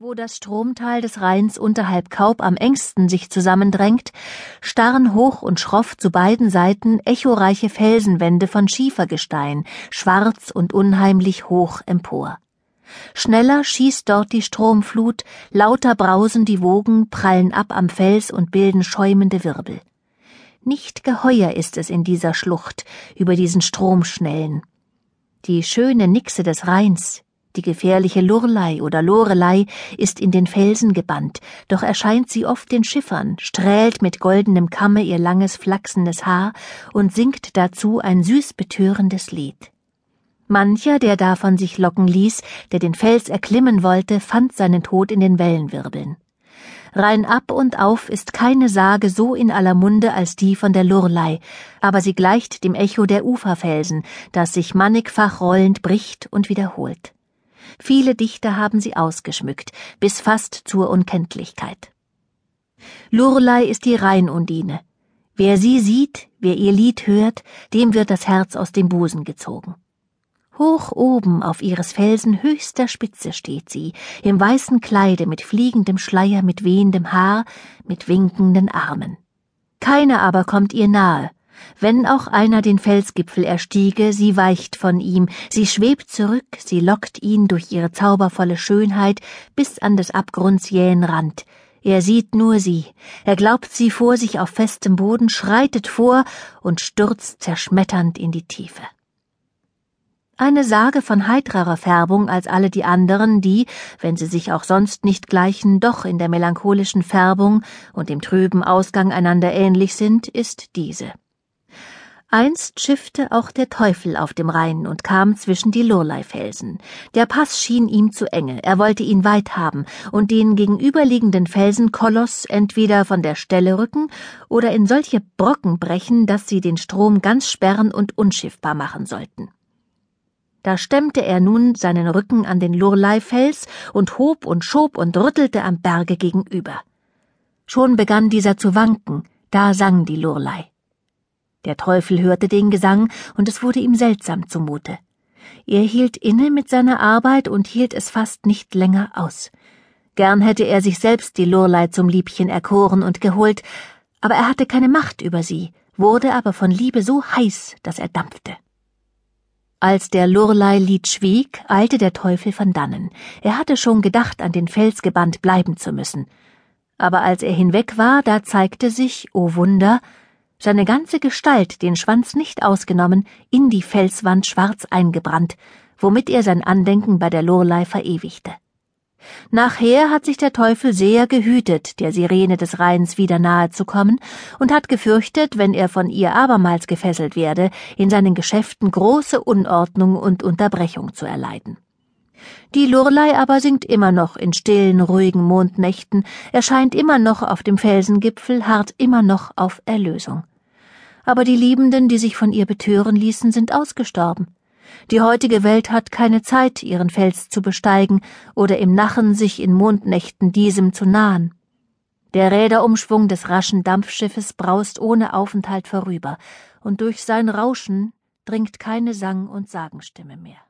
Wo das Stromtal des Rheins unterhalb Kaub am engsten sich zusammendrängt, starren hoch und schroff zu beiden Seiten echoreiche Felsenwände von Schiefergestein, schwarz und unheimlich hoch empor. Schneller schießt dort die Stromflut, lauter brausen die Wogen, prallen ab am Fels und bilden schäumende Wirbel. Nicht geheuer ist es in dieser Schlucht, über diesen Stromschnellen. Die schöne Nixe des Rheins, die gefährliche Lurlei oder Lorelei ist in den Felsen gebannt, doch erscheint sie oft den Schiffern, strählt mit goldenem Kamme ihr langes flachsendes Haar und singt dazu ein süß betörendes Lied. Mancher, der davon sich locken ließ, der den Fels erklimmen wollte, fand seinen Tod in den Wellenwirbeln. Rein ab und auf ist keine Sage so in aller Munde als die von der Lurlei, aber sie gleicht dem Echo der Uferfelsen, das sich mannigfach rollend bricht und wiederholt. Viele Dichter haben sie ausgeschmückt, bis fast zur Unkenntlichkeit. Lurlei ist die Rheinundine. Wer sie sieht, wer ihr Lied hört, dem wird das Herz aus dem Busen gezogen. Hoch oben auf ihres Felsen höchster Spitze steht sie, im weißen Kleide mit fliegendem Schleier, mit wehendem Haar, mit winkenden Armen. Keiner aber kommt ihr nahe, wenn auch einer den Felsgipfel erstiege, sie weicht von ihm, sie schwebt zurück, sie lockt ihn durch ihre zaubervolle Schönheit bis an des Abgrunds jähen Rand. Er sieht nur sie, er glaubt sie vor sich auf festem Boden, schreitet vor und stürzt zerschmetternd in die Tiefe. Eine Sage von heitrerer Färbung als alle die anderen, die, wenn sie sich auch sonst nicht gleichen, doch in der melancholischen Färbung und dem trüben Ausgang einander ähnlich sind, ist diese. Einst schiffte auch der Teufel auf dem Rhein und kam zwischen die Lurleifelsen. Der Pass schien ihm zu enge, er wollte ihn weit haben und den gegenüberliegenden Felsenkoloss entweder von der Stelle rücken oder in solche Brocken brechen, dass sie den Strom ganz sperren und unschiffbar machen sollten. Da stemmte er nun seinen Rücken an den Lurleifels und hob und schob und rüttelte am Berge gegenüber. Schon begann dieser zu wanken, da sang die Lurlei. Der Teufel hörte den Gesang, und es wurde ihm seltsam zumute. Er hielt inne mit seiner Arbeit und hielt es fast nicht länger aus. Gern hätte er sich selbst die Lurlei zum Liebchen erkoren und geholt, aber er hatte keine Macht über sie, wurde aber von Liebe so heiß, dass er dampfte. Als der Lurlei-Lied schwieg, eilte der Teufel von dannen. Er hatte schon gedacht, an den Fels gebannt bleiben zu müssen. Aber als er hinweg war, da zeigte sich, o oh Wunder, seine ganze Gestalt, den Schwanz nicht ausgenommen, in die Felswand schwarz eingebrannt, womit er sein Andenken bei der Lorelei verewigte. Nachher hat sich der Teufel sehr gehütet, der Sirene des Rheins wieder nahe zu kommen, und hat gefürchtet, wenn er von ihr abermals gefesselt werde, in seinen Geschäften große Unordnung und Unterbrechung zu erleiden. Die Lurlei aber singt immer noch in stillen, ruhigen Mondnächten, erscheint immer noch auf dem Felsengipfel, harrt immer noch auf Erlösung. Aber die Liebenden, die sich von ihr betören ließen, sind ausgestorben. Die heutige Welt hat keine Zeit, ihren Fels zu besteigen oder im Nachen sich in Mondnächten diesem zu nahen. Der Räderumschwung des raschen Dampfschiffes braust ohne Aufenthalt vorüber, und durch sein Rauschen dringt keine Sang- und Sagenstimme mehr.